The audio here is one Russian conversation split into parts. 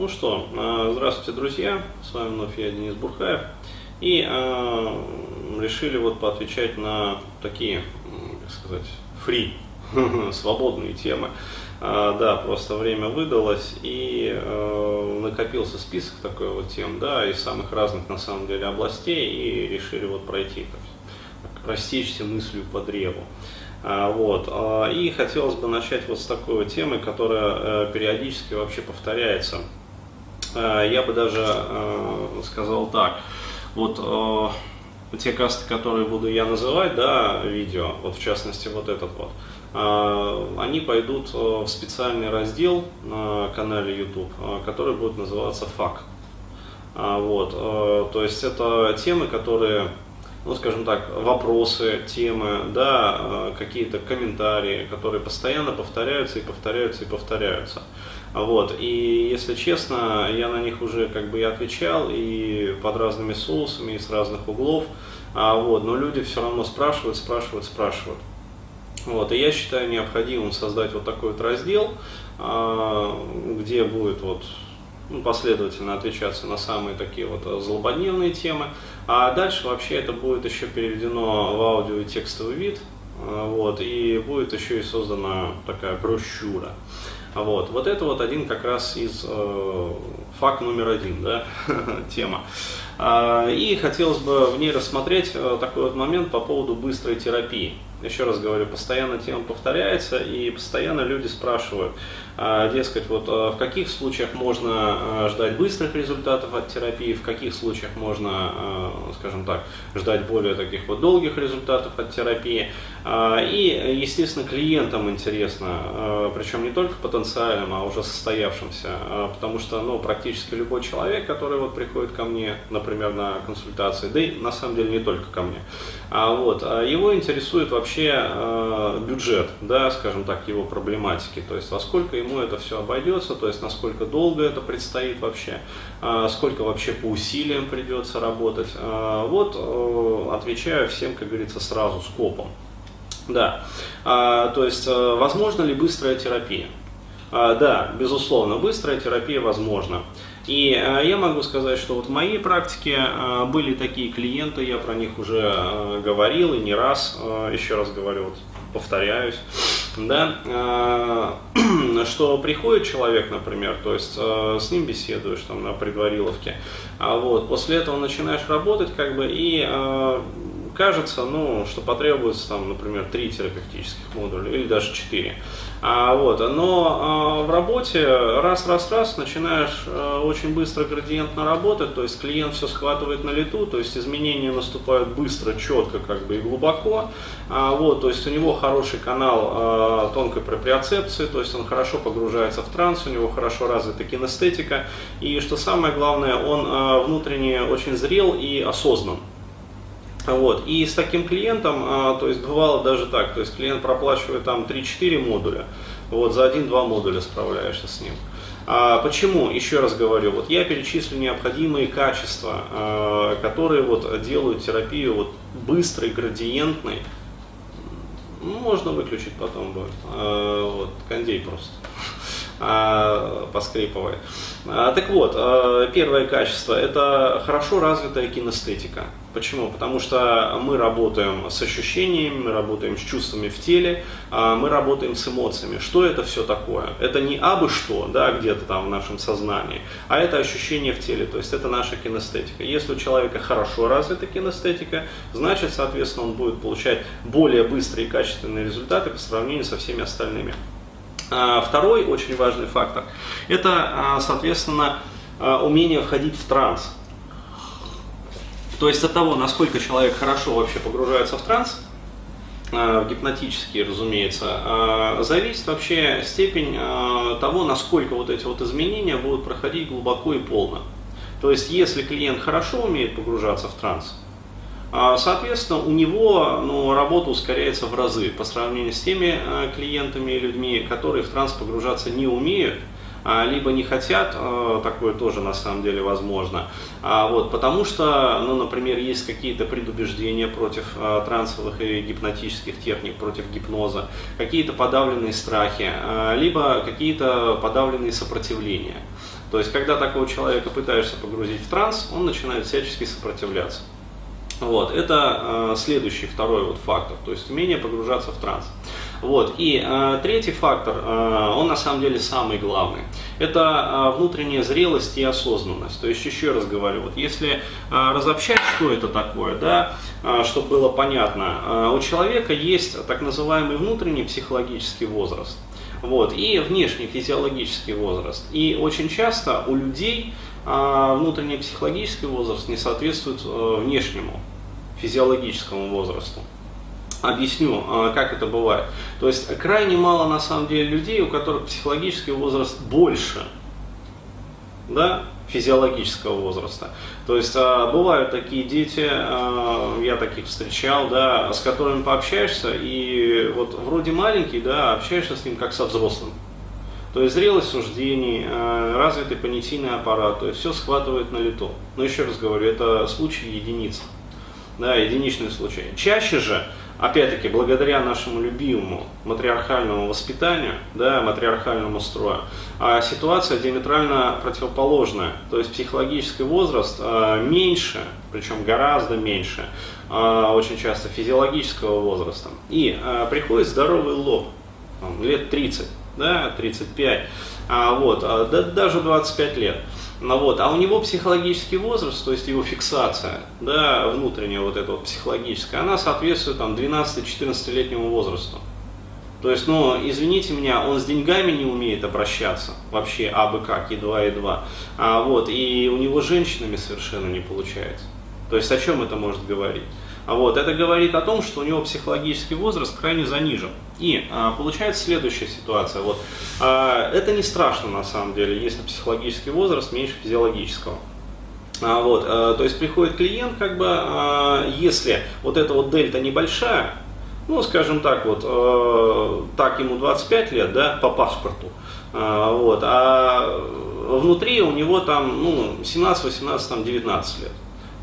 Ну что, э, здравствуйте, друзья. С вами вновь я, Денис Бурхаев. И э, решили вот поотвечать на такие, как сказать, фри, свободные темы. А, да, просто время выдалось и э, накопился список такой вот тем, да, из самых разных на самом деле областей и решили вот пройти, так, растечься мыслью по древу. А, вот. И хотелось бы начать вот с такой вот темы, которая э, периодически вообще повторяется. А, я бы даже э, сказал так. Вот э, те касты, которые буду я называть, да, видео, вот в частности вот этот вот, они пойдут в специальный раздел на канале YouTube, который будет называться ФАК. Вот, то есть это темы, которые ну, скажем так, вопросы, темы, да, э, какие-то комментарии, которые постоянно повторяются и повторяются и повторяются. Вот. И если честно, я на них уже как бы и отвечал и под разными соусами, и с разных углов. А, вот, но люди все равно спрашивают, спрашивают, спрашивают. Вот, и я считаю необходимым создать вот такой вот раздел, а, где будет вот ну, последовательно отвечаться на самые такие вот э, злободневные темы. А дальше вообще это будет еще переведено в аудио и текстовый вид. Э, вот, и будет еще и создана такая брошюра. Вот, вот это вот один как раз из э, факт номер один, да, тема. А, и хотелось бы в ней рассмотреть э, такой вот момент по поводу быстрой терапии. Еще раз говорю, постоянно тема повторяется, и постоянно люди спрашивают, а, дескать, вот а, в каких случаях можно ждать быстрых результатов от терапии, в каких случаях можно, скажем так, ждать более таких вот долгих результатов от терапии. И, естественно, клиентам интересно, причем не только потенциальным, а уже состоявшимся, потому что, ну, практически любой человек, который вот приходит ко мне, например, на консультации, да и на самом деле не только ко мне, а вот, его интересует вообще бюджет, да, скажем так, его проблематики, то есть во сколько ему это все обойдется, то есть насколько долго это предстоит вообще, а, сколько вообще по усилиям придется работать. А, вот э, отвечаю всем, как говорится, сразу скопом. Да, а, то есть э, возможно ли быстрая терапия? Да, безусловно, быстрая терапия возможна. И я могу сказать, что вот в моей практике были такие клиенты, я про них уже говорил и не раз, еще раз говорю, вот повторяюсь, да, э, что приходит человек, например, то есть э, с ним беседуешь там на предвариловке, а вот после этого начинаешь работать, как бы и э, кажется, ну, что потребуется там, например, три терапевтических модуля или даже четыре. А, вот, но а, в работе раз-раз-раз начинаешь а, очень быстро градиентно работать, то есть клиент все схватывает на лету, то есть изменения наступают быстро, четко как бы и глубоко. А, вот, то есть у него хороший канал а, тонкой проприоцепции, то есть он хорошо погружается в транс, у него хорошо развита кинестетика. И что самое главное, он а, внутренне очень зрел и осознан. Вот. И с таким клиентом, а, то есть бывало даже так, то есть клиент проплачивает там 3-4 модуля, вот за 1-2 модуля справляешься с ним. А почему? Еще раз говорю, вот я перечислю необходимые качества, а, которые вот делают терапию вот быстрой, градиентной. Ну, можно выключить потом будет. Вот, кондей просто а, поскрипывает. А, так вот, а, первое качество – это хорошо развитая кинестетика. Почему? Потому что мы работаем с ощущениями, мы работаем с чувствами в теле, мы работаем с эмоциями. Что это все такое? Это не абы что, да, где-то там в нашем сознании, а это ощущение в теле, то есть это наша кинестетика. Если у человека хорошо развита кинестетика, значит, соответственно, он будет получать более быстрые и качественные результаты по сравнению со всеми остальными. Второй очень важный фактор – это, соответственно, умение входить в транс. То есть от того, насколько человек хорошо вообще погружается в транс, в гипнотический, разумеется, зависит вообще степень того, насколько вот эти вот изменения будут проходить глубоко и полно. То есть, если клиент хорошо умеет погружаться в транс, соответственно, у него ну, работа ускоряется в разы по сравнению с теми клиентами и людьми, которые в транс погружаться не умеют, а, либо не хотят, а, такое тоже на самом деле возможно. А, вот, потому что, ну, например, есть какие-то предубеждения против трансовых и гипнотических техник, против гипноза, какие-то подавленные страхи, либо какие-то подавленные сопротивления. То есть, когда такого человека пытаешься погрузить в транс, он начинает всячески сопротивляться. Вот, это следующий, второй вот фактор, то есть умение погружаться в транс. Вот. И э, третий фактор, э, он на самом деле самый главный. Это э, внутренняя зрелость и осознанность. То есть, еще раз говорю, вот если э, разобщать, что это такое, да, э, чтобы было понятно, э, у человека есть так называемый внутренний психологический возраст. Вот, и внешний физиологический возраст. И очень часто у людей э, внутренний психологический возраст не соответствует э, внешнему физиологическому возрасту. Объясню, а, как это бывает. То есть крайне мало на самом деле людей, у которых психологический возраст больше да, физиологического возраста. То есть а, бывают такие дети, а, я таких встречал, да, с которыми пообщаешься, и вот вроде маленький, да, общаешься с ним как со взрослым. То есть зрелость суждений, развитый понятийный аппарат, то есть все схватывает на лету. Но еще раз говорю, это случай единиц, да, единичный случай. Чаще же опять-таки, благодаря нашему любимому матриархальному воспитанию, да, матриархальному строю, а ситуация диаметрально противоположная. То есть психологический возраст а, меньше, причем гораздо меньше, а, очень часто физиологического возраста. И приходит здоровый лоб, лет 30, да, 35, а, вот, а, да, даже 25 лет. Ну, вот, а у него психологический возраст, то есть его фиксация, да, внутренняя вот эта вот психологическая, она соответствует там 12-14-летнему возрасту. То есть, ну, извините меня, он с деньгами не умеет обращаться, вообще абы как, едва едва. А, вот, и у него женщинами совершенно не получается. То есть, о чем это может говорить? А вот, это говорит о том, что у него психологический возраст крайне занижен. И а, получается следующая ситуация. Вот, а, это не страшно на самом деле, если психологический возраст меньше физиологического. А, вот, а, то есть приходит клиент, как бы, а, если вот эта вот дельта небольшая, ну, скажем так, вот, а, так ему 25 лет, да, по паспорту, а, вот, а внутри у него там, ну, 17, 18, там, 19 лет.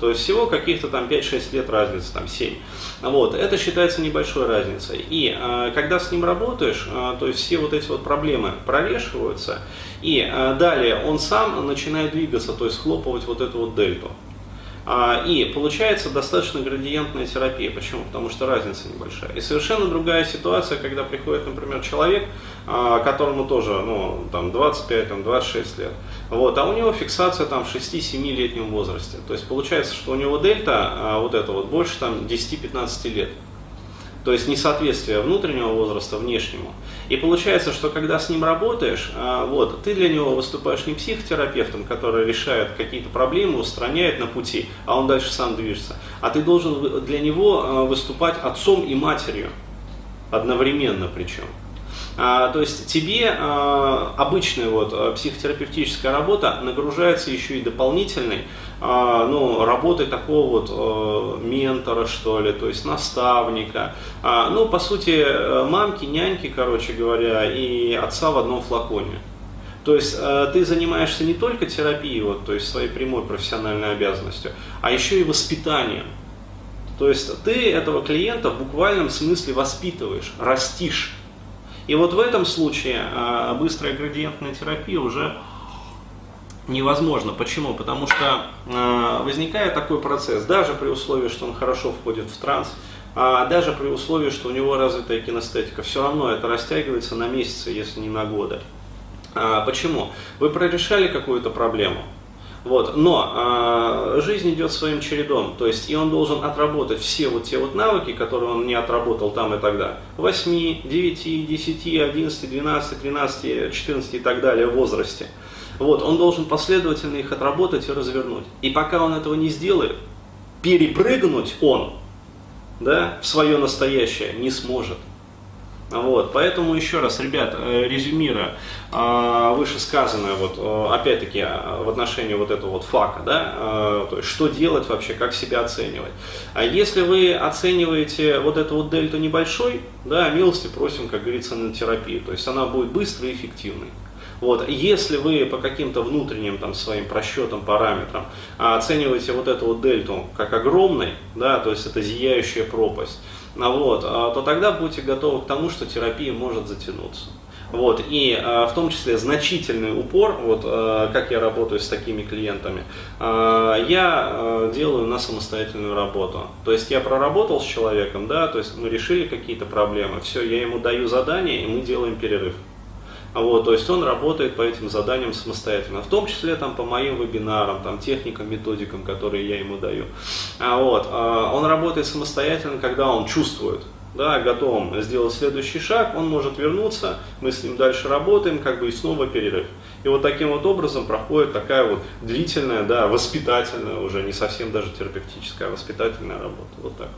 То есть всего каких-то там 5-6 лет разницы, там 7. Вот, это считается небольшой разницей. И э, когда с ним работаешь, э, то есть все вот эти вот проблемы прорешиваются, и э, далее он сам начинает двигаться, то есть хлопывать вот эту вот дельту. А, и получается достаточно градиентная терапия. Почему? Потому что разница небольшая. И совершенно другая ситуация, когда приходит, например, человек, а, которому тоже ну, там 25, там, 26 лет, вот, а у него фиксация там в 6-7 возрасте. То есть получается, что у него дельта а, вот это вот больше там 10-15 лет. То есть несоответствие внутреннего возраста внешнему. И получается, что когда с ним работаешь, а, вот, ты для него выступаешь не психотерапевтом, который решает какие-то проблемы, устраняет на пути, а он дальше сам движется, а ты должен для него а, выступать отцом и матерью, одновременно причем. А, то есть тебе а, обычная вот а, психотерапевтическая работа нагружается еще и дополнительной а, ну, работой такого вот а, ментора, что ли, то есть наставника. А, ну, по сути, мамки, няньки, короче говоря, и отца в одном флаконе. То есть э, ты занимаешься не только терапией, вот, то есть своей прямой профессиональной обязанностью, а еще и воспитанием. То есть ты этого клиента в буквальном смысле воспитываешь, растишь. И вот в этом случае быстрая градиентная терапия уже невозможно. Почему? Потому что а, возникает такой процесс, даже при условии, что он хорошо входит в транс, а даже при условии, что у него развитая кинестетика, все равно это растягивается на месяцы, если не на годы. Почему? Вы прорешали какую-то проблему, вот. Но э, жизнь идет своим чередом, то есть и он должен отработать все вот те вот навыки, которые он не отработал там и тогда. 8, 9, 10, 11, 12, 13, 14 и так далее в возрасте. Вот, он должен последовательно их отработать и развернуть. И пока он этого не сделает, перепрыгнуть он да, в свое настоящее не сможет. Вот, поэтому еще раз, ребят, э, резюмируя э, вышесказанное, вот, э, опять-таки, в отношении вот этого вот фака, да, то есть, что делать вообще, как себя оценивать. А если вы оцениваете вот эту вот дельту небольшой, да, милости просим, как говорится, на терапию, то есть она будет быстрой и эффективной. Вот. Если вы по каким-то внутренним там, своим просчетам, параметрам оцениваете вот эту вот дельту как огромной, да, то есть это зияющая пропасть, а вот, а, то тогда будьте готовы к тому, что терапия может затянуться. Вот, и э, в том числе значительный упор, вот э, как я работаю с такими клиентами, э, я э, делаю на самостоятельную работу. То есть я проработал с человеком, да, то есть мы решили какие-то проблемы, все, я ему даю задание, и мы делаем перерыв. Вот, то есть он работает по этим заданиям самостоятельно, в том числе там, по моим вебинарам, там, техникам, методикам, которые я ему даю. А вот, а, он работает самостоятельно, когда он чувствует, да, готовым сделать следующий шаг, он может вернуться, мы с ним дальше работаем, как бы и снова перерыв. И вот таким вот образом проходит такая вот длительная, да, воспитательная, уже не совсем даже терапевтическая, а воспитательная работа. Вот так.